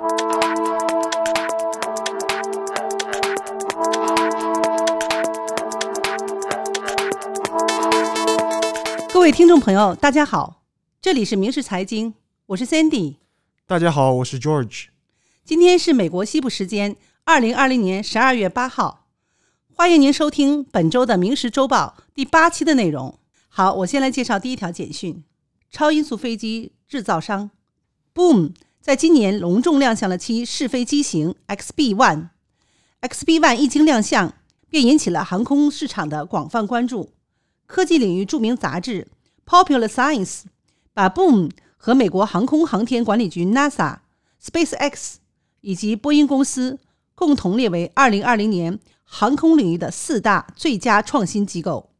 各位听众朋友，大家好，这里是明世财经，我是 Sandy。大家好，我是 George。今天是美国西部时间二零二零年十二月八号，欢迎您收听本周的《明时周报》第八期的内容。好，我先来介绍第一条简讯：超音速飞机制造商 Boom 在今年隆重亮相了其试飞机型 XB One。XB One 一经亮相，便引起了航空市场的广泛关注。科技领域著名杂志《Popular Science》把 Boom 和美国航空航天管理局 NASA、SpaceX 以及波音公司共同列为2020年航空领域的四大最佳创新机构。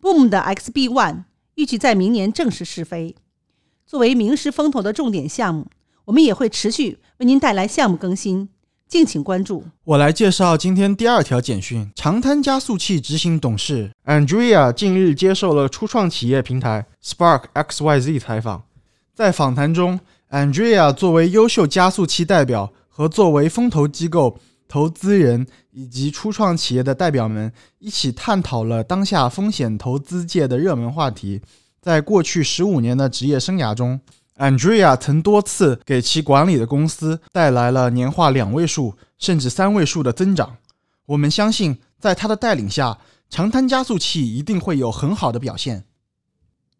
Boom 的 XB One 预计在明年正式试飞。作为名师风投的重点项目，我们也会持续为您带来项目更新。敬请关注。我来介绍今天第二条简讯。长滩加速器执行董事 Andrea 近日接受了初创企业平台 Spark XYZ 采访。在访谈中，Andrea 作为优秀加速器代表和作为风投机构、投资人以及初创企业的代表们一起探讨了当下风险投资界的热门话题。在过去十五年的职业生涯中，Andrea 曾多次给其管理的公司带来了年化两位数甚至三位数的增长。我们相信，在他的带领下，长滩加速器一定会有很好的表现。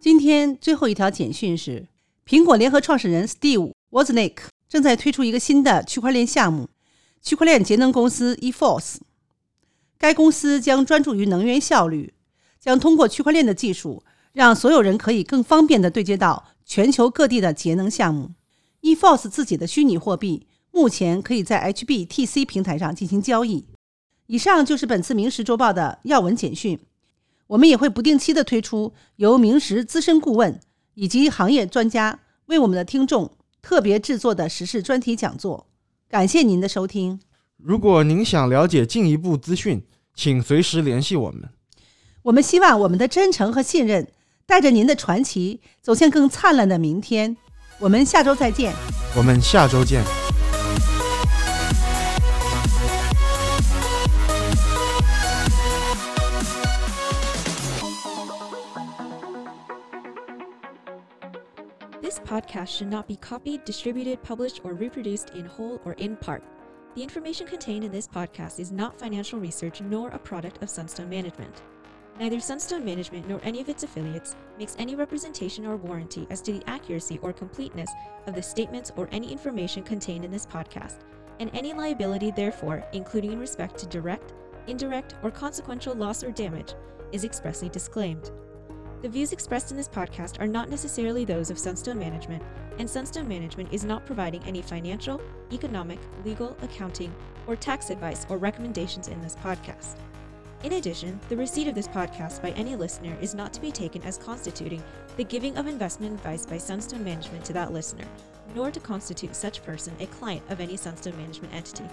今天最后一条简讯是：苹果联合创始人 Steve Wozniak 正在推出一个新的区块链项目——区块链节能公司 eForce。该公司将专注于能源效率，将通过区块链的技术，让所有人可以更方便地对接到。全球各地的节能项目，eForce 自己的虚拟货币目前可以在 HBTC 平台上进行交易。以上就是本次《明石周报》的要闻简讯。我们也会不定期的推出由明石资深顾问以及行业专家为我们的听众特别制作的时事专题讲座。感谢您的收听。如果您想了解进一步资讯，请随时联系我们。我们希望我们的真诚和信任。带着您的传奇走向更灿烂的明天。我们下周再见。我们下周见。This podcast should not be copied, distributed, published, or reproduced in whole or in part. The information contained in this podcast is not financial research nor a product of Sunstone Management. Neither Sunstone Management nor any of its affiliates makes any representation or warranty as to the accuracy or completeness of the statements or any information contained in this podcast, and any liability, therefore, including in respect to direct, indirect, or consequential loss or damage, is expressly disclaimed. The views expressed in this podcast are not necessarily those of Sunstone Management, and Sunstone Management is not providing any financial, economic, legal, accounting, or tax advice or recommendations in this podcast. In addition, the receipt of this podcast by any listener is not to be taken as constituting the giving of investment advice by Sunstone Management to that listener, nor to constitute such person a client of any Sunstone Management entity.